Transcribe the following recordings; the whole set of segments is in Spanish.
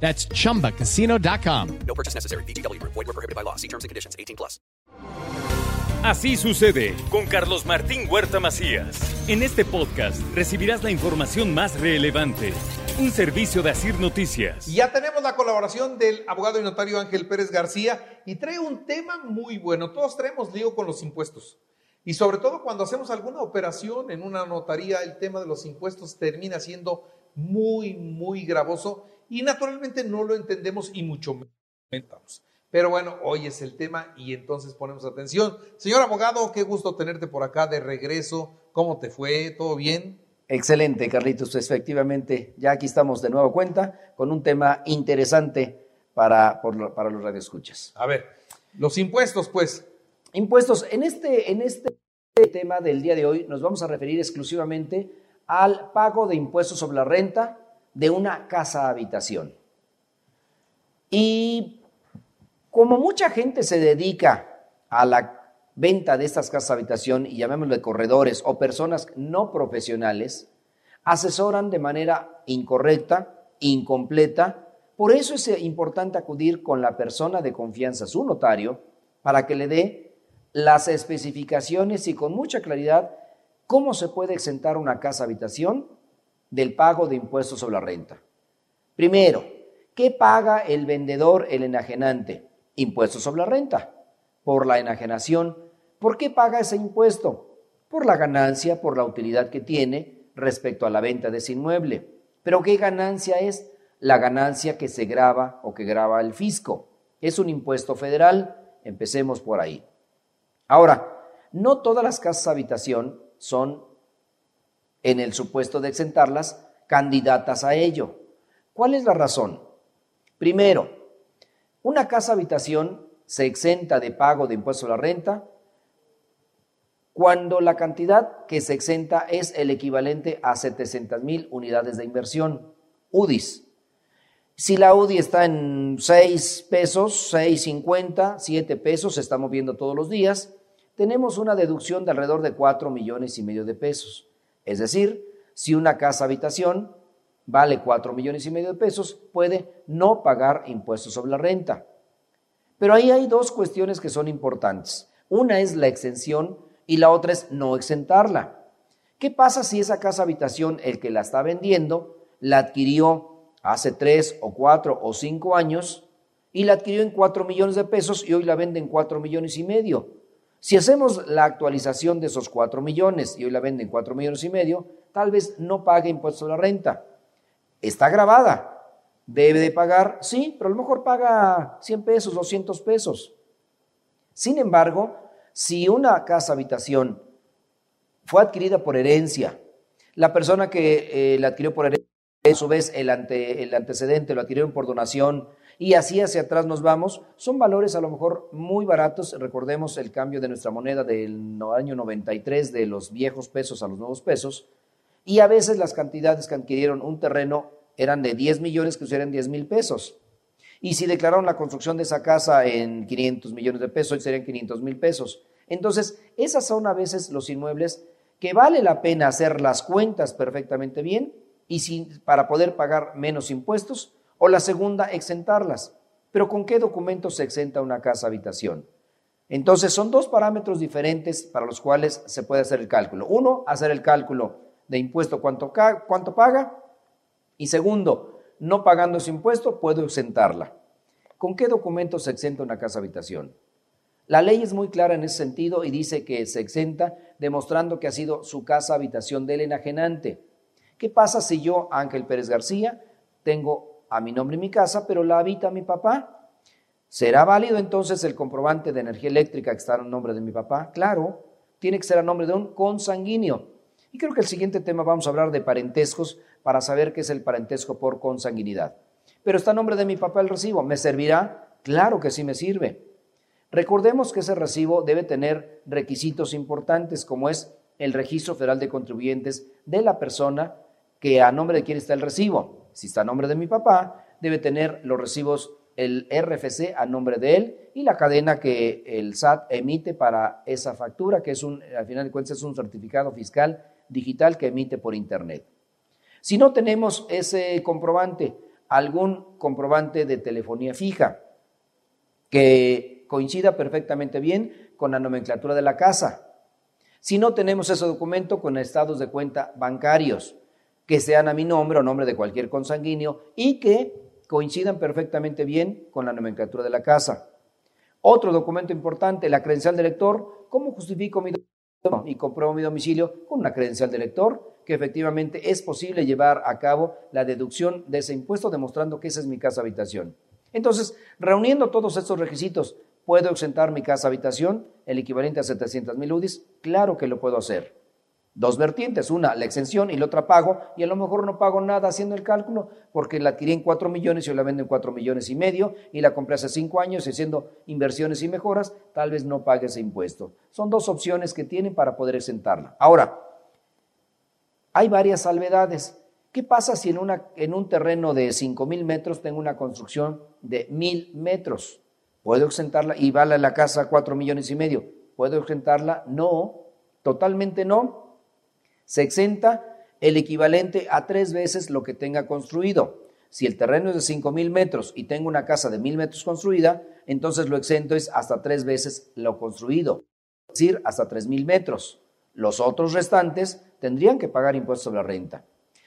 That's chumbacasino.com. No purchase necessary. BGW. Void were prohibited by law. See terms and conditions. 18 plus. Así sucede con Carlos Martín Huerta Macías. En este podcast recibirás la información más relevante. Un servicio de Asir Noticias. Ya tenemos la colaboración del abogado y notario Ángel Pérez García y trae un tema muy bueno. Todos traemos lío con los impuestos. Y sobre todo cuando hacemos alguna operación en una notaría, el tema de los impuestos termina siendo muy, muy gravoso y naturalmente no lo entendemos y mucho menos. Pero bueno, hoy es el tema y entonces ponemos atención. Señor abogado, qué gusto tenerte por acá de regreso. ¿Cómo te fue? ¿Todo bien? Excelente, Carlitos. Efectivamente, ya aquí estamos de nuevo cuenta con un tema interesante para, por, para los radioescuchas. A ver, los impuestos, pues. Impuestos. En este, en este tema del día de hoy nos vamos a referir exclusivamente al pago de impuestos sobre la renta de una casa habitación. Y como mucha gente se dedica a la venta de estas casas habitación, y llamémosle corredores o personas no profesionales, asesoran de manera incorrecta, incompleta. Por eso es importante acudir con la persona de confianza, su notario, para que le dé las especificaciones y con mucha claridad cómo se puede exentar una casa habitación del pago de impuestos sobre la renta. Primero, ¿qué paga el vendedor, el enajenante? Impuestos sobre la renta. Por la enajenación. ¿Por qué paga ese impuesto? Por la ganancia, por la utilidad que tiene respecto a la venta de ese inmueble. Pero ¿qué ganancia es? La ganancia que se graba o que graba el fisco. Es un impuesto federal. Empecemos por ahí. Ahora, no todas las casas habitación son en el supuesto de exentarlas, candidatas a ello. ¿Cuál es la razón? Primero, una casa habitación se exenta de pago de impuesto a la renta cuando la cantidad que se exenta es el equivalente a 700 mil unidades de inversión, UDIs. Si la UDI está en 6 pesos, 6.50, 7 pesos, se está moviendo todos los días, tenemos una deducción de alrededor de 4 millones y medio de pesos. Es decir, si una casa habitación vale 4 millones y medio de pesos, puede no pagar impuestos sobre la renta. Pero ahí hay dos cuestiones que son importantes. Una es la exención y la otra es no exentarla. ¿Qué pasa si esa casa habitación, el que la está vendiendo, la adquirió hace 3 o 4 o 5 años y la adquirió en 4 millones de pesos y hoy la vende en 4 millones y medio? Si hacemos la actualización de esos 4 millones y hoy la venden 4 millones y medio, tal vez no pague impuesto a la renta. Está grabada. ¿Debe de pagar? Sí, pero a lo mejor paga 100 pesos, 200 pesos. Sin embargo, si una casa habitación fue adquirida por herencia, la persona que eh, la adquirió por herencia, a su vez el, ante, el antecedente lo adquirieron por donación, y así hacia atrás nos vamos, son valores a lo mejor muy baratos. Recordemos el cambio de nuestra moneda del año 93 de los viejos pesos a los nuevos pesos. Y a veces las cantidades que adquirieron un terreno eran de 10 millones que eran 10 mil pesos. Y si declararon la construcción de esa casa en 500 millones de pesos, serían 500 mil pesos. Entonces, esas son a veces los inmuebles que vale la pena hacer las cuentas perfectamente bien y para poder pagar menos impuestos o la segunda, exentarlas. Pero ¿con qué documentos se exenta una casa habitación? Entonces son dos parámetros diferentes para los cuales se puede hacer el cálculo. Uno, hacer el cálculo de impuesto cuánto, cuánto paga. Y segundo, no pagando ese impuesto, puedo exentarla. ¿Con qué documentos se exenta una casa habitación? La ley es muy clara en ese sentido y dice que se exenta demostrando que ha sido su casa habitación del enajenante. ¿Qué pasa si yo, Ángel Pérez García, tengo a mi nombre mi casa, pero la habita mi papá. ¿Será válido entonces el comprobante de energía eléctrica que está a nombre de mi papá? Claro, tiene que ser a nombre de un consanguíneo. Y creo que el siguiente tema vamos a hablar de parentescos para saber qué es el parentesco por consanguinidad. Pero está a nombre de mi papá el recibo. ¿Me servirá? Claro que sí me sirve. Recordemos que ese recibo debe tener requisitos importantes como es el registro federal de contribuyentes de la persona que a nombre de quién está el recibo. Si está a nombre de mi papá, debe tener los recibos, el RFC a nombre de él y la cadena que el SAT emite para esa factura, que es un, al final de cuentas es un certificado fiscal digital que emite por Internet. Si no tenemos ese comprobante, algún comprobante de telefonía fija que coincida perfectamente bien con la nomenclatura de la casa. Si no tenemos ese documento con estados de cuenta bancarios, que sean a mi nombre o nombre de cualquier consanguíneo y que coincidan perfectamente bien con la nomenclatura de la casa. Otro documento importante, la credencial de lector. ¿Cómo justifico mi domicilio y compruebo mi domicilio? Con una credencial de lector, que efectivamente es posible llevar a cabo la deducción de ese impuesto demostrando que esa es mi casa habitación. Entonces, reuniendo todos estos requisitos, ¿puedo exentar mi casa habitación, el equivalente a 700 mil UDIs? Claro que lo puedo hacer dos vertientes, una la exención y la otra pago, y a lo mejor no pago nada haciendo el cálculo porque la adquirí en cuatro millones y yo la vendo en cuatro millones y medio y la compré hace cinco años y haciendo inversiones y mejoras, tal vez no pague ese impuesto. Son dos opciones que tienen para poder exentarla. Ahora, hay varias salvedades. ¿Qué pasa si en, una, en un terreno de cinco mil metros tengo una construcción de mil metros? ¿Puedo exentarla y vale la casa cuatro millones y medio? ¿Puedo exentarla? No, totalmente no se exenta el equivalente a tres veces lo que tenga construido. Si el terreno es de 5 mil metros y tengo una casa de mil metros construida, entonces lo exento es hasta tres veces lo construido, es decir, hasta tres mil metros. Los otros restantes tendrían que pagar impuestos sobre la renta.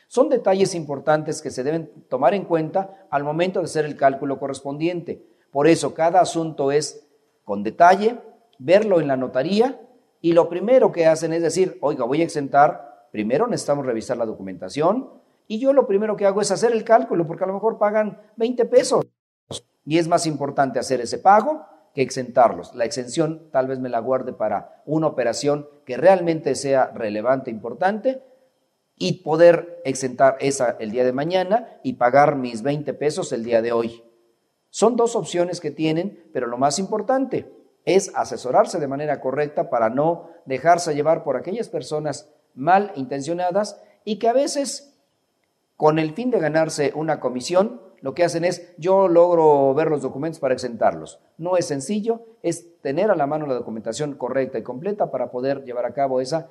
Son detalles importantes que se deben tomar en cuenta al momento de hacer el cálculo correspondiente. Por eso cada asunto es con detalle, verlo en la notaría y lo primero que hacen es decir, oiga, voy a exentar primero necesitamos revisar la documentación y yo lo primero que hago es hacer el cálculo porque a lo mejor pagan 20 pesos y es más importante hacer ese pago que exentarlos. La exención tal vez me la guarde para una operación que realmente sea relevante, importante y poder exentar esa el día de mañana y pagar mis 20 pesos el día de hoy. Son dos opciones que tienen, pero lo más importante es asesorarse de manera correcta para no dejarse llevar por aquellas personas mal intencionadas y que a veces, con el fin de ganarse una comisión, lo que hacen es, yo logro ver los documentos para exentarlos. No es sencillo, es tener a la mano la documentación correcta y completa para poder llevar a cabo esa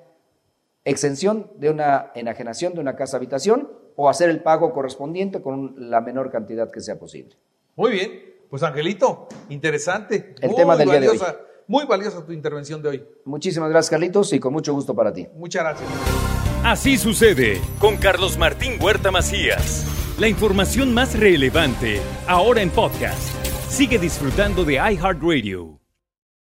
exención de una enajenación de una casa habitación o hacer el pago correspondiente con la menor cantidad que sea posible. Muy bien, pues Angelito, interesante. El tema del día de hoy. Muy valiosa tu intervención de hoy. Muchísimas gracias, Carlitos, y con mucho gusto para ti. Muchas gracias. Así sucede con Carlos Martín Huerta Macías. La información más relevante, ahora en podcast. Sigue disfrutando de iHeartRadio.